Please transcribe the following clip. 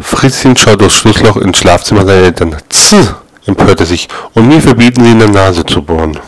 Fritzchen schaut durchs Schlussloch ins Schlafzimmer seiner Eltern. Tss! empört er sich. Und mir verbieten sie in der Nase zu bohren.